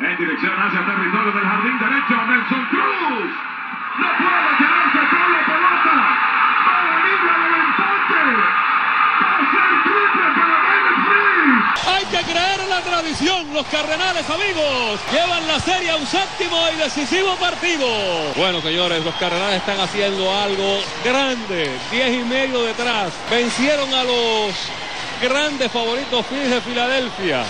En dirección hacia territorio del jardín derecho, Nelson Cruz. No puede quedarse con la pelota. Para libre del empate. Pasa el triple para David Freeze. Hay que creer la tradición. Los Cardenales, amigos, llevan la serie a un séptimo y decisivo partido. Bueno, señores, los Cardenales están haciendo algo grande. Diez y medio detrás. Vencieron a los grandes favoritos Phillies de Filadelfia.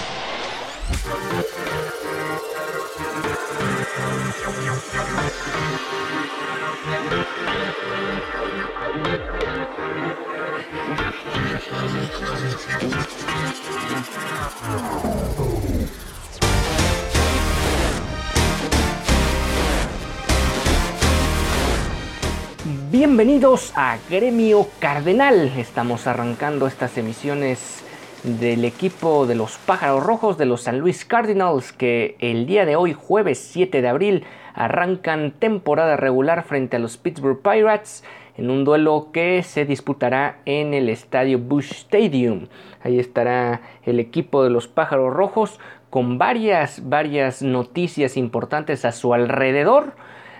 Bienvenidos a Gremio Cardenal. Estamos arrancando estas emisiones del equipo de los Pájaros Rojos de los San Luis Cardinals que el día de hoy, jueves 7 de abril, arrancan temporada regular frente a los Pittsburgh Pirates en un duelo que se disputará en el estadio Bush Stadium. Ahí estará el equipo de los Pájaros Rojos con varias, varias noticias importantes a su alrededor,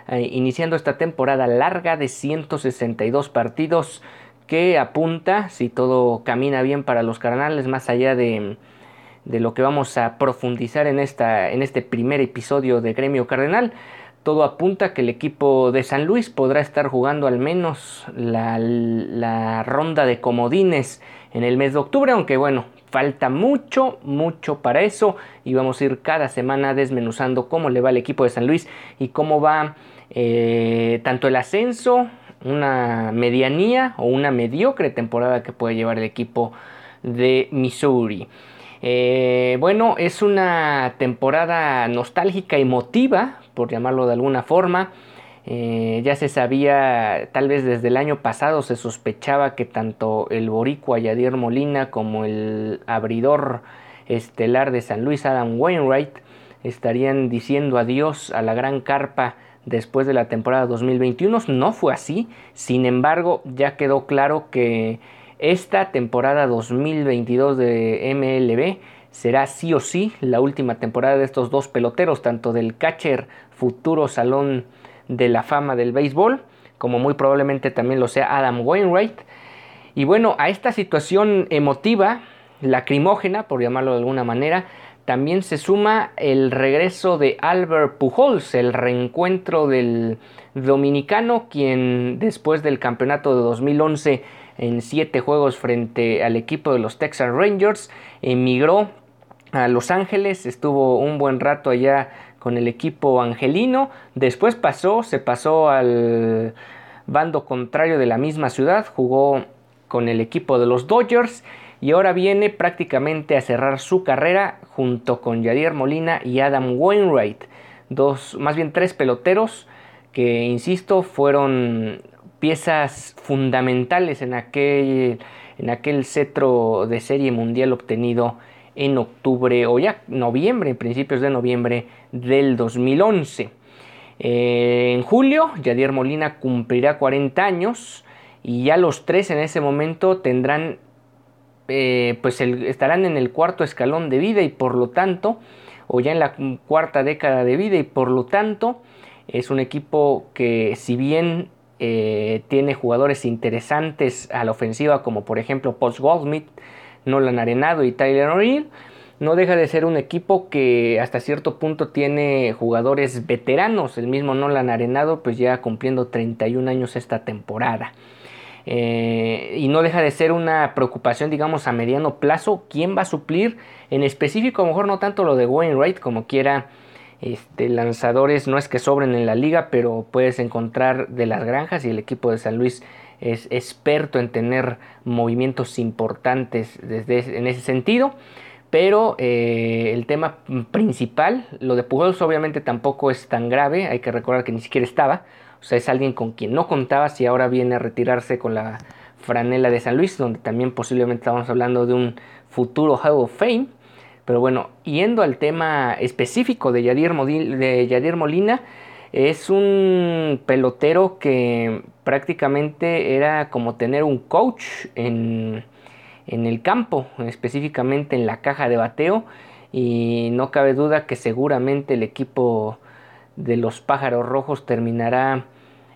eh, iniciando esta temporada larga de 162 partidos que apunta, si todo camina bien para los carnales, más allá de, de lo que vamos a profundizar en, esta, en este primer episodio de Gremio Cardenal, todo apunta que el equipo de San Luis podrá estar jugando al menos la, la, ronda de comodines en el mes de octubre, aunque bueno, falta mucho, mucho para eso y vamos a ir cada semana desmenuzando cómo le va al equipo de San Luis y cómo va eh, tanto el ascenso, una medianía o una mediocre temporada que puede llevar el equipo de Missouri. Eh, bueno, es una temporada nostálgica y emotiva, por llamarlo de alguna forma. Eh, ya se sabía, tal vez desde el año pasado se sospechaba que tanto el boricua Yadier Molina como el abridor estelar de San Luis, Adam Wainwright, estarían diciendo adiós a la gran carpa después de la temporada 2021. No fue así, sin embargo ya quedó claro que esta temporada 2022 de MLB será sí o sí la última temporada de estos dos peloteros, tanto del catcher futuro salón de la fama del béisbol, como muy probablemente también lo sea Adam Wainwright. Y bueno, a esta situación emotiva, lacrimógena, por llamarlo de alguna manera, también se suma el regreso de Albert Pujols, el reencuentro del dominicano, quien después del campeonato de 2011 en siete juegos frente al equipo de los Texas Rangers, emigró a Los Ángeles, estuvo un buen rato allá con el equipo angelino, después pasó, se pasó al bando contrario de la misma ciudad, jugó con el equipo de los Dodgers y ahora viene prácticamente a cerrar su carrera junto con Yadier Molina y Adam Wainwright, dos, más bien tres peloteros que, insisto, fueron piezas fundamentales en aquel, en aquel cetro de serie mundial obtenido en octubre o ya noviembre, principios de noviembre del 2011. Eh, en julio, Yadier Molina cumplirá 40 años y ya los tres en ese momento tendrán, eh, pues estarán en el cuarto escalón de vida y por lo tanto, o ya en la cuarta década de vida y por lo tanto, es un equipo que si bien eh, tiene jugadores interesantes a la ofensiva como por ejemplo Paul Goldsmith, Nolan Arenado y Tyler O'Neill, no deja de ser un equipo que hasta cierto punto tiene jugadores veteranos. El mismo Nolan Arenado, pues ya cumpliendo 31 años esta temporada. Eh, y no deja de ser una preocupación, digamos, a mediano plazo. ¿Quién va a suplir? En específico, a lo mejor no tanto lo de Wainwright, como quiera. Este, lanzadores no es que sobren en la liga, pero puedes encontrar de las granjas y el equipo de San Luis es experto en tener movimientos importantes desde, en ese sentido. Pero eh, el tema principal, lo de Pujols obviamente tampoco es tan grave, hay que recordar que ni siquiera estaba, o sea, es alguien con quien no contaba si ahora viene a retirarse con la franela de San Luis, donde también posiblemente estamos hablando de un futuro Hall of Fame. Pero bueno, yendo al tema específico de Yadier, de Yadier Molina, es un pelotero que prácticamente era como tener un coach en, en el campo, específicamente en la caja de bateo. y no cabe duda que seguramente el equipo de los pájaros rojos terminará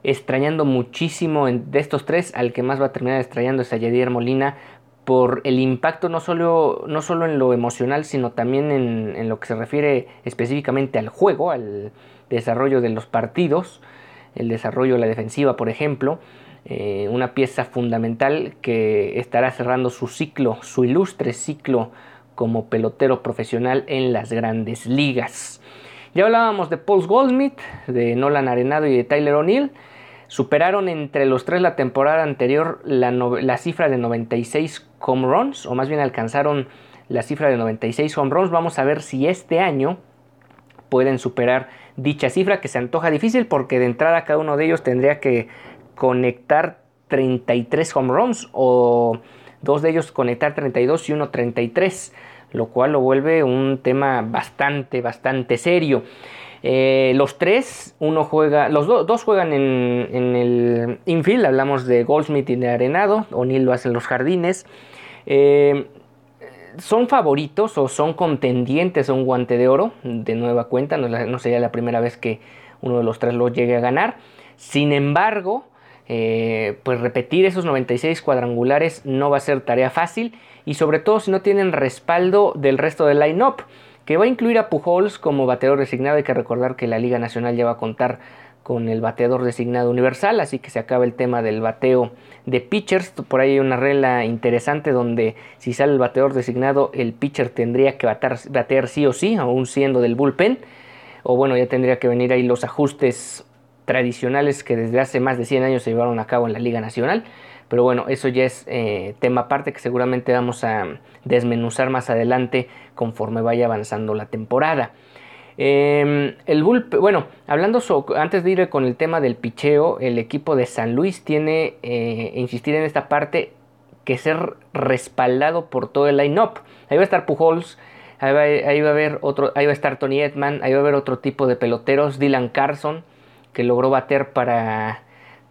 extrañando muchísimo de estos tres, al que más va a terminar extrañando es a Yadier Molina por el impacto no solo, no solo en lo emocional, sino también en, lo que se refiere específicamente al juego, al desarrollo de los partidos, el desarrollo de la defensiva, por ejemplo. Eh, una pieza fundamental que estará cerrando su ciclo, su ilustre ciclo como pelotero profesional en las grandes ligas. Ya hablábamos de Paul Goldsmith, de Nolan Arenado y de Tyler O'Neill. Superaron entre los tres la temporada anterior la, la, cifra de 96 home runs, o más bien alcanzaron la cifra de 96 home runs. Vamos a ver si este año pueden superar dicha cifra, que se antoja difícil porque de entrada cada uno de ellos tendría que conectar 33 home runs o dos de ellos conectar 32 y uno 33, lo cual lo vuelve un tema bastante, bastante serio. Eh, los tres, uno juega, los dos juegan en, el infield, hablamos de Goldsmith y de Arenado, O'Neill lo hace en los jardines. Eh, son favoritos o son contendientes a un guante de oro de nueva cuenta, no, sería la primera vez que uno de los tres lo llegue a ganar. Sin embargo, eh, pues repetir esos 96 cuadrangulares no va a ser tarea fácil y sobre todo si no tienen respaldo del resto del line-up, que va a incluir a Pujols como bateador designado. Hay que recordar que la Liga Nacional ya va a contar con el bateador designado universal, así que se acaba el tema del bateo de pitchers. Por ahí hay una regla interesante donde si sale el bateador designado, el pitcher tendría que batear, batear sí o sí, aún siendo del bullpen. O bueno, ya tendría que venir ahí los ajustes tradicionales que desde hace más de 100 años se llevaron a cabo en la Liga Nacional. Pero bueno, eso ya es eh, tema aparte que seguramente vamos a desmenuzar más adelante conforme vaya avanzando la temporada. Em, el bueno, hablando antes de ir con el tema del picheo, el equipo de San Luis tiene, eh, insistir en esta parte, que ser respaldado por todo el line-up. Ahí va a estar Pujols, ahí va, ahí va, a haber otro, ahí va a estar Tony Edman, ahí va a haber otro tipo de peloteros, Dylan Carson, que logró bater para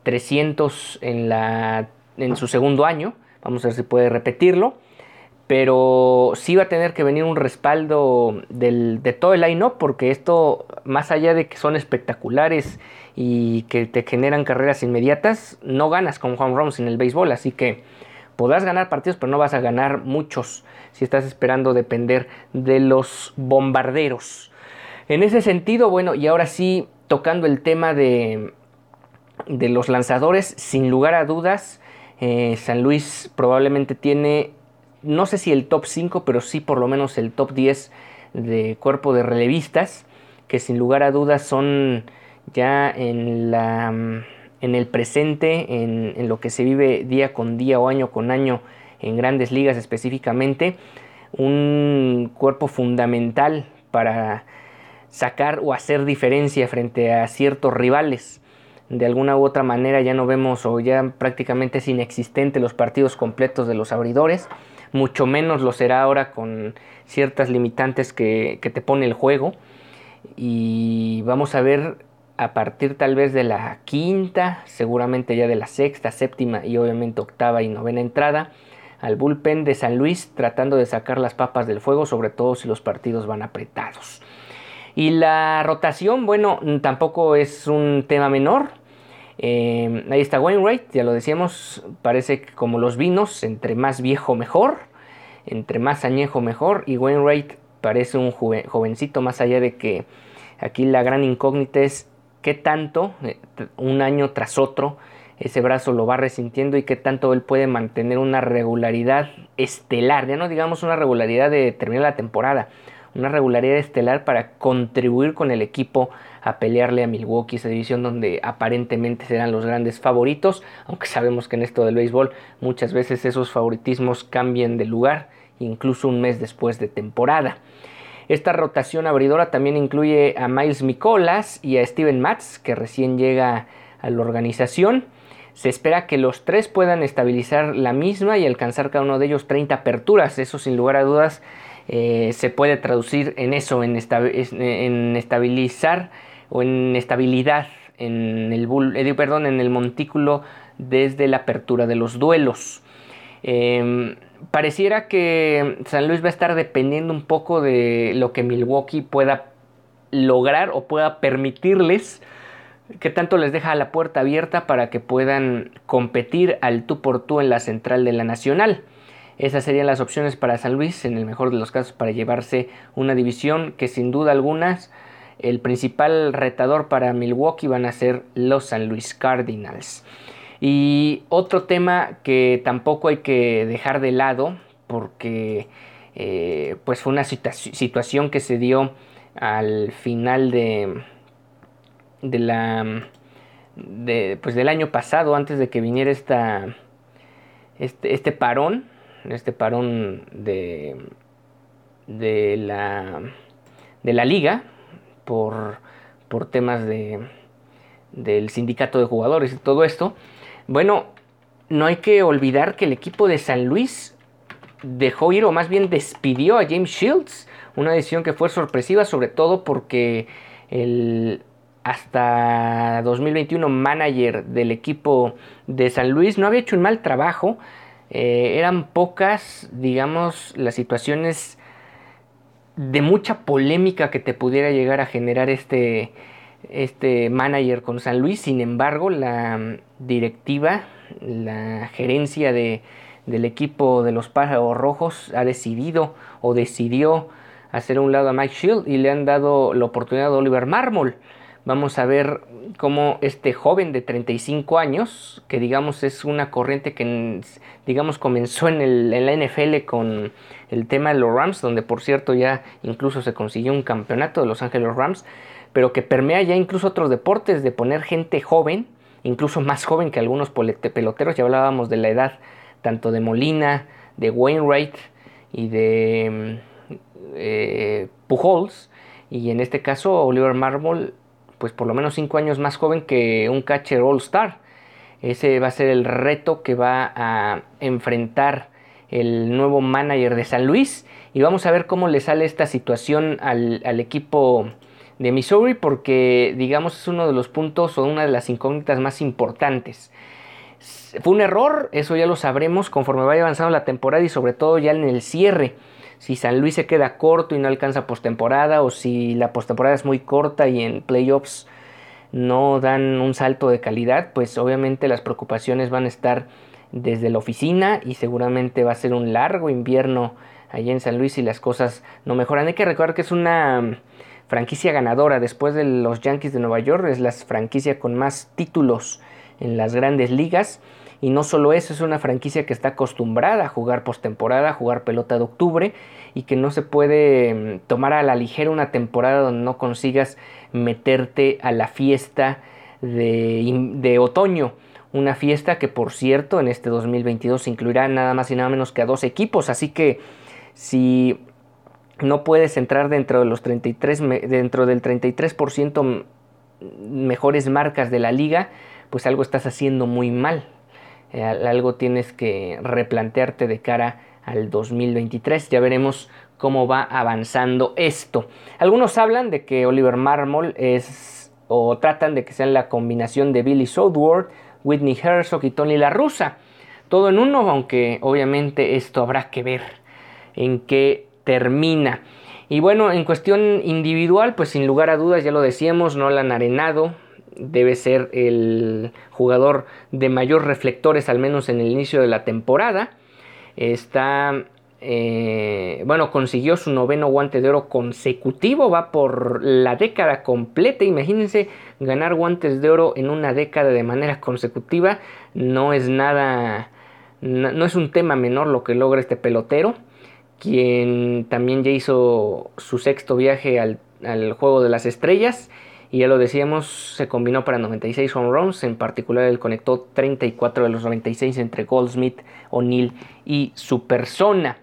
300 en, la, en su segundo año. Vamos a ver si puede repetirlo. Pero sí va a tener que venir un respaldo de todo el line-up porque esto, más allá de que son espectaculares y que te generan carreras inmediatas, no ganas con Juan runs en el béisbol. Así que podrás ganar partidos, pero no vas a ganar muchos si estás esperando depender de los bombarderos. En ese sentido, bueno, y ahora sí tocando el tema de, de los lanzadores, sin lugar a dudas, eh, San Luis probablemente tiene, no sé si el top 5, pero sí por lo menos el top 10 de cuerpo de relevistas, que sin lugar a dudas son ya en, la, en el presente, en, en lo que se vive día con día o año con año en grandes ligas específicamente, un cuerpo fundamental para sacar o hacer diferencia frente a ciertos rivales. De alguna u otra manera ya no vemos o ya prácticamente es inexistente los partidos completos de los abridores, mucho menos lo será ahora con ciertas limitantes que, que te pone el juego. Y vamos a ver a partir tal vez de la quinta, seguramente ya de la sexta, séptima y obviamente octava y novena entrada, al bullpen de San Luis tratando de sacar las papas del fuego, sobre todo si los partidos van apretados. Y la rotación, bueno, tampoco es un tema menor. Eh, ahí está Wainwright, ya lo decíamos, parece que como los vinos, entre más viejo mejor, entre más añejo mejor. Y Wainwright parece un jovencito, más allá de que aquí la gran incógnita es qué tanto, eh, un año tras otro, ese brazo lo va resintiendo y qué tanto él puede mantener una regularidad estelar, ya no digamos una regularidad de terminar la temporada, una regularidad estelar para contribuir con el equipo a pelearle a Milwaukee, esa división donde aparentemente serán los grandes favoritos, aunque sabemos que en esto del béisbol muchas veces esos favoritismos cambian de lugar, incluso un mes después de temporada. Esta rotación abridora también incluye a Miles Mikolas y a Steven Matz, que recién llega a la organización. Se espera que los tres puedan estabilizar la misma y alcanzar cada uno de ellos 30 aperturas. Eso sin lugar a dudas eh, se puede traducir en eso, en, estabilizar o en estabilidad en el, eh, perdón, en el montículo desde la apertura de los duelos. Em, pareciera que San Luis va a estar dependiendo un poco de lo que Milwaukee pueda lograr o pueda permitirles que tanto les deja la puerta abierta para que puedan competir al tú por tú en la central de la Nacional. Esas serían las opciones para San Luis, en el mejor de los casos, para llevarse una división que sin duda algunas el principal retador para Milwaukee van a ser los San Luis Cardinals. Y otro tema que tampoco hay que dejar de lado, porque eh, pues fue una situación que se dio al final de, de la pues del año pasado, antes de que viniera esta, este, este parón, este parón de, de, la, de la liga por, por temas de, del sindicato de jugadores y todo esto. Bueno, no hay que olvidar que el equipo de San Luis dejó ir o más bien despidió a James Shields, una decisión que fue sorpresiva sobre todo porque el hasta 2021 manager del equipo de San Luis no había hecho un mal trabajo, eh, eran pocas, digamos, las situaciones de mucha polémica que te pudiera llegar a generar este, este manager con San Luis. Sin embargo, la directiva, la gerencia de, del equipo de los pájaros rojos ha decidido o decidió hacer un lado a Mike Shield y le han dado la oportunidad a Oliver Marmol. Vamos a ver cómo este joven de 35 años, que digamos es una corriente que digamos comenzó en, el, en la NFL con el tema de los Rams, donde por cierto ya incluso se consiguió un campeonato de Los Ángeles Rams, pero que permea ya incluso otros deportes de poner gente joven, incluso más joven que algunos peloteros, ya hablábamos de la edad tanto de Molina, de Wainwright y de eh, Pujols, y en este caso Oliver Marmol pues por lo menos 5 años más joven que un catcher All Star. Ese va a ser el reto que va a enfrentar el nuevo manager de San Luis y vamos a ver cómo le sale esta situación al, al equipo de Missouri porque digamos es uno de los puntos o una de las incógnitas más importantes. Fue un error, eso ya lo sabremos conforme vaya avanzando la temporada y sobre todo ya en el cierre si San Luis se queda corto y no alcanza postemporada o si la postemporada es muy corta y en playoffs no dan un salto de calidad, pues obviamente las preocupaciones van a estar desde la oficina y seguramente va a ser un largo invierno allá en San Luis y las cosas no mejoran. Hay que recordar que es una franquicia ganadora después de los Yankees de Nueva York, es la franquicia con más títulos en las grandes ligas y no solo eso, es una franquicia que está acostumbrada a jugar postemporada, a jugar pelota de octubre y que no se puede mm, tomar a la ligera una temporada donde no consigas meterte a la fiesta de, otoño. Una fiesta que por cierto en este 2022 incluirá nada más y nada menos que a dos equipos. Así que si no puedes entrar dentro de los 33, dentro del 33% mejores marcas de la liga, pues algo estás haciendo muy mal. Algo tienes que replantearte de cara al 2023. Ya veremos cómo va avanzando esto. Algunos hablan de que Oliver Marmol es o tratan de que sea la combinación de Billy Southworth, Whitney Herzog y Tony La Russa. Todo en uno, aunque obviamente esto habrá que ver en qué termina. Y bueno, en cuestión individual, pues sin lugar a dudas, ya lo decíamos, no la han arenado, debe ser el jugador de mayor reflectores, al menos en el inicio de la temporada. Está, eh, bueno, consiguió su noveno guante de oro consecutivo, va por la década completa. Imagínense ganar guantes de oro en una década de manera consecutiva. No es nada, no, es un tema menor lo que logra este pelotero, quien también ya hizo su sexto viaje al, al Juego de las Estrellas y ya lo decíamos, se combinó para 96 home runs, en particular él conectó 34 de los 96 entre Goldsmith, O'Neill y su persona.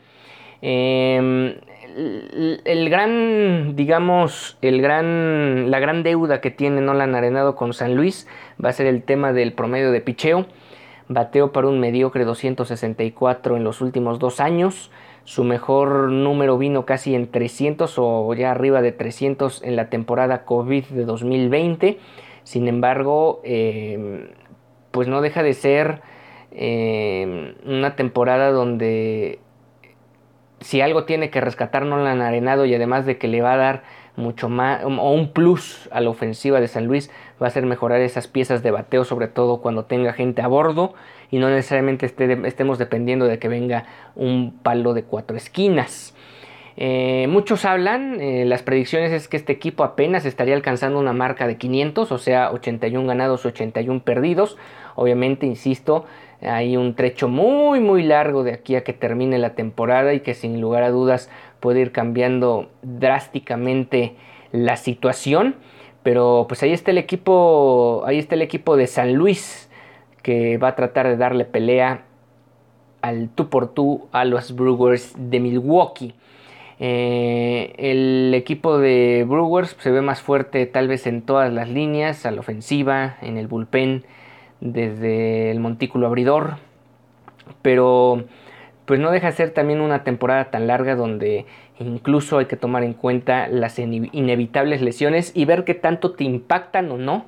Em, el, gran, digamos, el gran, la gran deuda que tiene Nolan Arenado con San Luis va a ser el tema del promedio de picheo. Bateó para un mediocre 264 en los últimos dos años. Su mejor número vino casi en 300 o ya arriba de 300 en la temporada COVID de 2020. Sin embargo, em, pues no deja de ser em, una temporada donde si algo tiene que rescatar Nolan Arenado y además de que le va a dar mucho más o un plus a la ofensiva de San Luis va a ser mejorar esas piezas de bateo sobre todo cuando tenga gente a bordo y no necesariamente estemos dependiendo de que venga un palo de cuatro esquinas. Eh, muchos hablan, eh, las predicciones es que este equipo apenas estaría alcanzando una marca de 500, o sea, 81 ganados, 81 perdidos. Obviamente, insisto, hay un trecho muy muy largo de aquí a que termine la temporada y que sin lugar a dudas puede ir cambiando drásticamente la situación. Pero pues ahí está el equipo, ahí está el equipo de San Luis que va a tratar de darle pelea al tú por tú a los Brewers de Milwaukee. Eh, el equipo de Brewers se ve más fuerte tal vez en todas las líneas, a la ofensiva, en el bullpen, desde el montículo abridor. Pero pues no deja de ser también una temporada tan larga donde incluso hay que tomar en cuenta las inevitables lesiones y ver qué tanto te impactan o no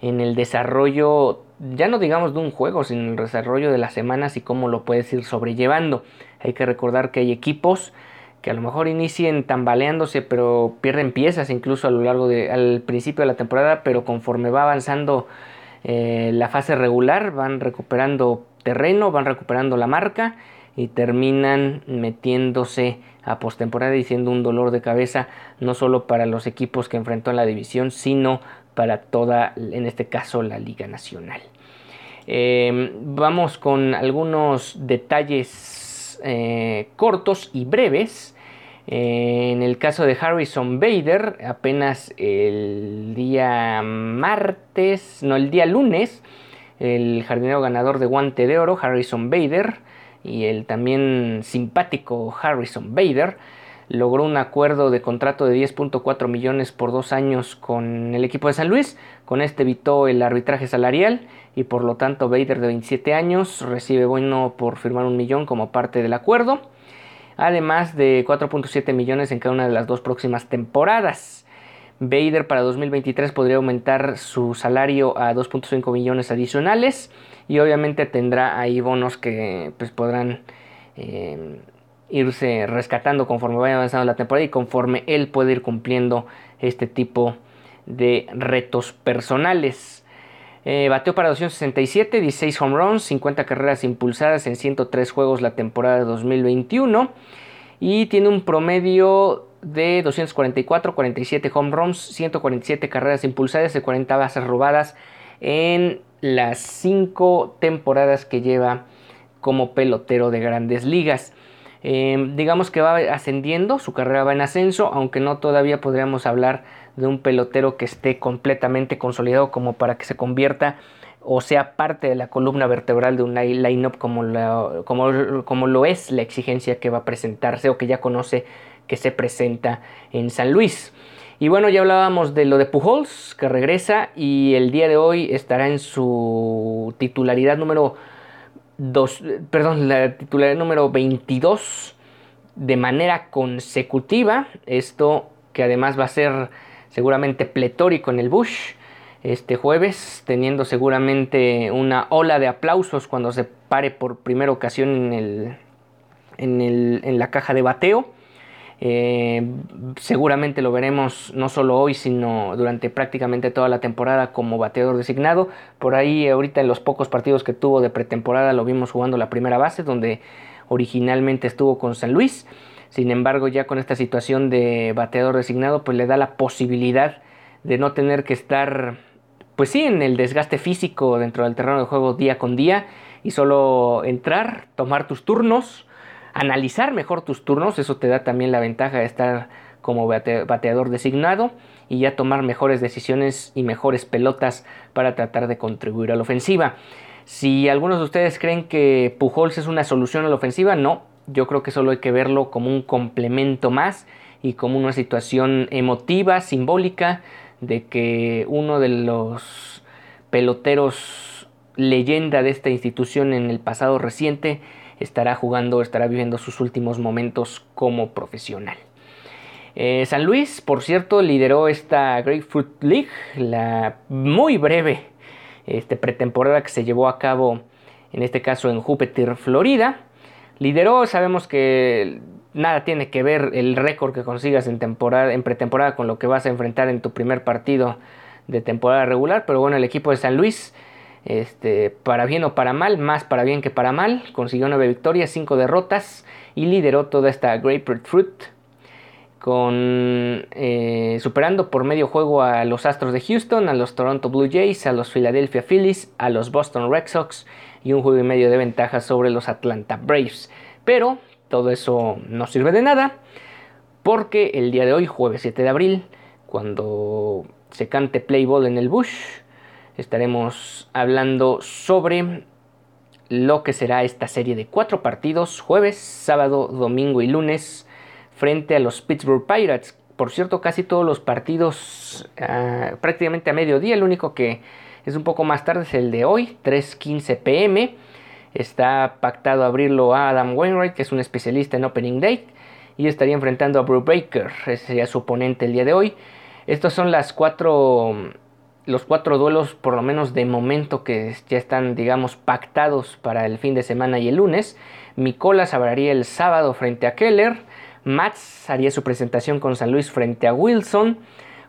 en el desarrollo, ya no digamos de un juego, sino en el desarrollo de las semanas y cómo lo puedes ir sobrellevando. Hay que recordar que hay equipos que a lo mejor inicien tambaleándose, pero pierden piezas incluso a lo largo de, al principio de la temporada, pero conforme va avanzando eh, la fase regular, van recuperando terreno, van recuperando la marca y terminan metiéndose a postemporada y siendo un dolor de cabeza no solo para los equipos que enfrentó en la división, sino para toda, en este caso, la Liga Nacional. Eh, vamos con algunos detalles eh, cortos y breves. Eh, en el caso de Harrison Bader, apenas el día martes, no, el día lunes, el jardinero ganador de guante de oro, Harrison Bader, y el también simpático Harrison Bader, logró un acuerdo de contrato de 10.4 millones por dos años con el equipo de San Luis. Con este evitó el arbitraje salarial y por lo tanto Bader de 27 años recibe bueno por firmar un millón como parte del acuerdo, además de 4.7 millones en cada una de las dos próximas temporadas. Bader para 2023 podría aumentar su salario a 2.5 millones adicionales y obviamente tendrá ahí bonos que pues, podrán eh, irse rescatando conforme vaya avanzando la temporada y conforme él puede ir cumpliendo este tipo de retos personales. Eh, bateó para 267, 16 home runs, 50 carreras impulsadas en 103 juegos la temporada de 2021 y tiene un promedio de 244, 47 home runs, 147 carreras impulsadas y 40 bases robadas en las 5 temporadas que lleva como pelotero de grandes ligas. Eh, digamos que va ascendiendo, su carrera va en ascenso, aunque no todavía podríamos hablar de un pelotero que esté completamente consolidado como para que se convierta o sea parte de la columna vertebral de un line-up como, como, como lo es la exigencia que va a presentarse o que ya conoce que se presenta en San Luis. Y bueno, ya hablábamos de lo de Pujols, que regresa y el día de hoy estará en su titularidad número 2, perdón, la titularidad número 22 de manera consecutiva. Esto que además va a ser seguramente pletórico en el Bush este jueves, teniendo seguramente una ola de aplausos cuando se pare por primera ocasión en, el, en, el, en la caja de bateo. Eh, seguramente lo veremos no solo hoy, sino durante prácticamente toda la temporada como bateador designado. Por ahí, ahorita en los pocos partidos que tuvo de pretemporada, lo vimos jugando la primera base, donde originalmente estuvo con San Luis. Sin embargo, ya con esta situación de bateador designado, pues le da la posibilidad de no tener que estar, pues sí, en el desgaste físico dentro del terreno de juego día con día y solo entrar, tomar tus turnos, analizar mejor tus turnos, eso te da también la ventaja de estar como bateador designado y ya tomar mejores decisiones y mejores pelotas para tratar de contribuir a la ofensiva. Si algunos de ustedes creen que Pujols es una solución a la ofensiva, no, yo creo que solo hay que verlo como un complemento más y como una situación emotiva, simbólica, de que uno de los peloteros leyenda de esta institución en el pasado reciente estará jugando, estará viviendo sus últimos momentos como profesional. Eh, San Luis, por cierto, lideró esta Grapefruit League, la muy breve este, pretemporada que se llevó a cabo, en este caso en Júpiter, Florida. Lideró, sabemos que nada tiene que ver el récord que consigas en temporada, en pretemporada con lo que vas a enfrentar en tu primer partido de temporada regular. Pero bueno, el equipo de San Luis, este, para bien o para mal, más para bien que para mal, consiguió nueve victorias, cinco derrotas y lideró toda esta Grapefruit Fruit. Con, eh, superando por medio juego a los Astros de Houston, a los Toronto Blue Jays, a los Philadelphia Phillies, a los Boston Red Sox y un juego y medio de ventaja sobre los Atlanta Braves. Pero todo eso no sirve de nada porque el día de hoy, jueves 7 de abril, cuando se cante Play Ball en el Bush, estaremos hablando sobre lo que será esta serie de cuatro partidos, jueves, sábado, domingo y lunes, frente a los Pittsburgh Pirates. Por cierto, casi todos los partidos ah, prácticamente a mediodía, el único que es un poco más tarde es el de hoy, 3.15 pm. Está pactado abrirlo a Adam Wainwright, que es un especialista en Opening Day, y estaría enfrentando a Brew Baker, ese sería su oponente el día de hoy. Estos son las cuatro, los cuatro duelos, por lo menos de momento, que ya están, digamos, pactados para el fin de semana y el lunes. Mikolas hablaría el sábado frente a Keller. Mats haría su presentación con San Luis frente a Wilson.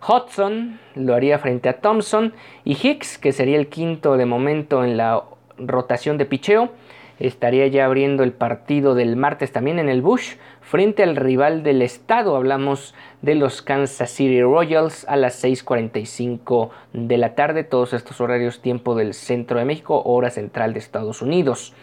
Hudson lo haría frente a Thompson. Y Hicks, que sería el quinto de momento en la rotación de picheo. Estaría ya abriendo el partido del martes también en el Bush frente al rival del estado. Hablamos de los Kansas City Royals a las 6.45 de la tarde. Todos estos horarios tiempo del centro de México, hora central de Estados Unidos.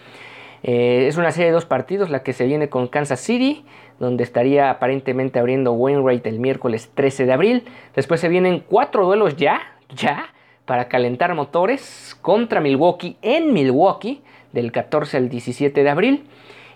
Eh, es una serie de dos partidos, la que se viene con Kansas City, donde estaría aparentemente abriendo Wainwright el miércoles 13 de abril. Después se vienen cuatro duelos ya, ya, para calentar motores contra Milwaukee en Milwaukee del 14 al 17 de abril.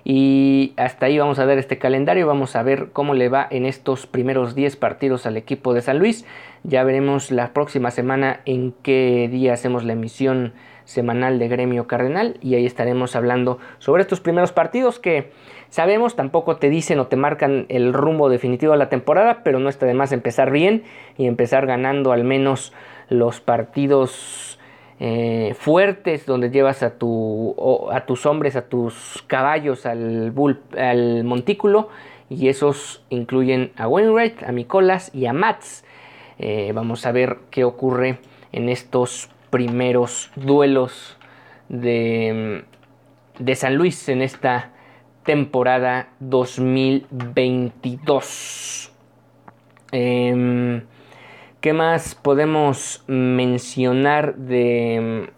Y hasta ahí vamos a ver este calendario, vamos a ver cómo le va en estos primeros 10 partidos al equipo de San Luis. Ya veremos la próxima semana en qué día hacemos la emisión semanal de Gremio Cardenal y ahí estaremos hablando sobre estos primeros partidos que sabemos tampoco te dicen o te marcan el rumbo definitivo de la temporada, pero no está de más empezar bien y empezar ganando al menos los partidos eh, fuertes donde llevas a, tu, a tus hombres, a tus caballos al, montículo y esos incluyen a Wainwright, a Nicolas y a Mats. Eh, vamos a ver qué ocurre en estos primeros duelos de San Luis en esta temporada 2022. ¿Qué más podemos mencionar de,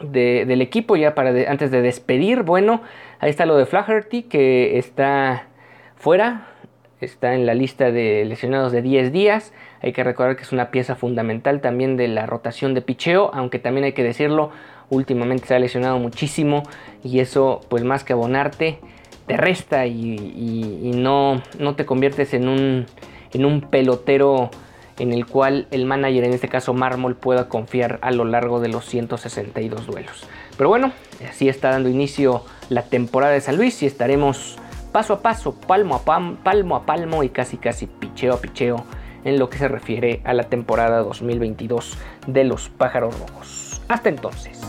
del equipo ya para antes de despedir? Bueno, ahí está lo de Flaherty que está fuera, está en la lista de lesionados de 10 días. Hay que recordar que es una pieza fundamental también de la rotación de picheo, aunque también hay que decirlo, últimamente se ha lesionado muchísimo y eso pues más que abonarte te resta y, no, no te conviertes en un en un pelotero en el cual el manager, en este caso Mármol, pueda confiar a lo largo de los 162 duelos. Pero bueno, así está dando inicio la temporada de San Luis y estaremos paso a paso, palmo a palmo a palmo y casi casi picheo a picheo en lo que se refiere a la temporada 2022 de los Pájaros Rojos. Hasta entonces.